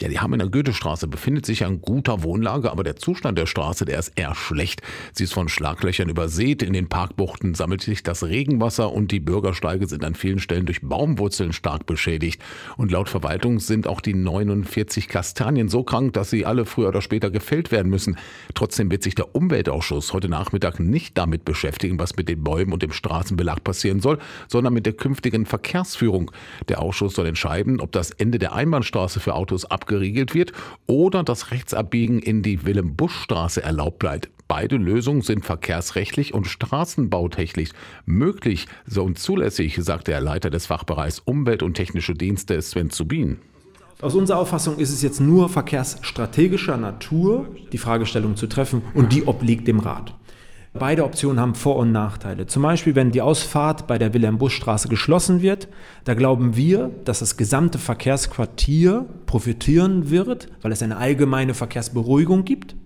Ja, die Hammener Goethestraße befindet sich an guter Wohnlage, aber der Zustand der Straße, der ist eher schlecht. Sie ist von Schlaglöchern übersät. In den Parkbuchten sammelt sich das Regenwasser und die Bürgersteige sind an vielen Stellen durch Baumwurzeln stark beschädigt. Und laut Verwaltung sind auch die 49 Kastanien so krank, dass sie alle früher oder später gefällt werden müssen. Trotzdem wird sich der Umweltausschuss heute Nachmittag nicht damit beschäftigen, was mit den Bäumen und dem Straßenbelag passieren soll, sondern mit der künftigen Verkehrsführung. Der Ausschuss soll entscheiden, ob das Ende der Einbahnstraße für Autos abgeriegelt wird oder das Rechtsabbiegen in die Willem-Busch-Straße erlaubt bleibt. Beide Lösungen sind verkehrsrechtlich und straßenbautechnisch möglich und zulässig, sagte der Leiter des Fachbereichs Umwelt und Technische Dienste Sven Zubin. Aus unserer Auffassung ist es jetzt nur verkehrsstrategischer Natur, die Fragestellung zu treffen und die obliegt dem Rat. Beide Optionen haben Vor- und Nachteile. Zum Beispiel, wenn die Ausfahrt bei der Wilhelm-Busch-Straße geschlossen wird, da glauben wir, dass das gesamte Verkehrsquartier profitieren wird, weil es eine allgemeine Verkehrsberuhigung gibt.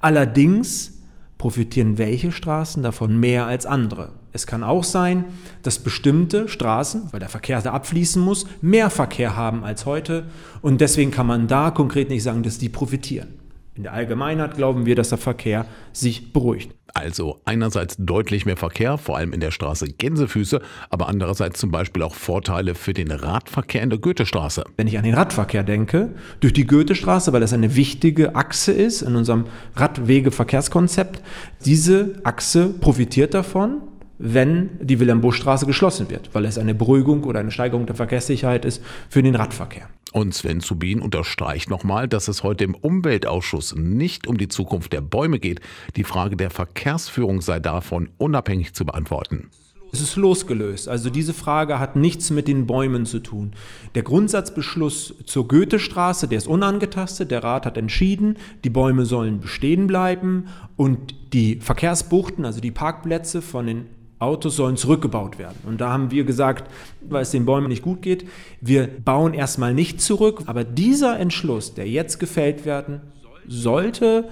Allerdings profitieren welche Straßen davon mehr als andere. Es kann auch sein, dass bestimmte Straßen, weil der Verkehr da abfließen muss, mehr Verkehr haben als heute und deswegen kann man da konkret nicht sagen, dass die profitieren. In der Allgemeinheit glauben wir, dass der Verkehr sich beruhigt. Also einerseits deutlich mehr Verkehr, vor allem in der Straße Gänsefüße, aber andererseits zum Beispiel auch Vorteile für den Radverkehr in der Goethestraße. Wenn ich an den Radverkehr denke, durch die Goethestraße, weil das eine wichtige Achse ist in unserem Radwegeverkehrskonzept, diese Achse profitiert davon, wenn die Wilhelm-Busch-Straße geschlossen wird, weil es eine Beruhigung oder eine Steigerung der Verkehrssicherheit ist für den Radverkehr. Und Sven Zubin unterstreicht nochmal, dass es heute im Umweltausschuss nicht um die Zukunft der Bäume geht. Die Frage der Verkehrsführung sei davon unabhängig zu beantworten. Es ist losgelöst. Also diese Frage hat nichts mit den Bäumen zu tun. Der Grundsatzbeschluss zur Goethestraße, der ist unangetastet. Der Rat hat entschieden, die Bäume sollen bestehen bleiben und die Verkehrsbuchten, also die Parkplätze von den Autos sollen zurückgebaut werden. Und da haben wir gesagt, weil es den Bäumen nicht gut geht, wir bauen erstmal nicht zurück. Aber dieser Entschluss, der jetzt gefällt werden sollte,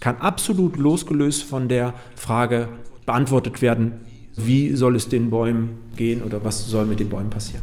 kann absolut losgelöst von der Frage beantwortet werden, wie soll es den Bäumen gehen oder was soll mit den Bäumen passieren.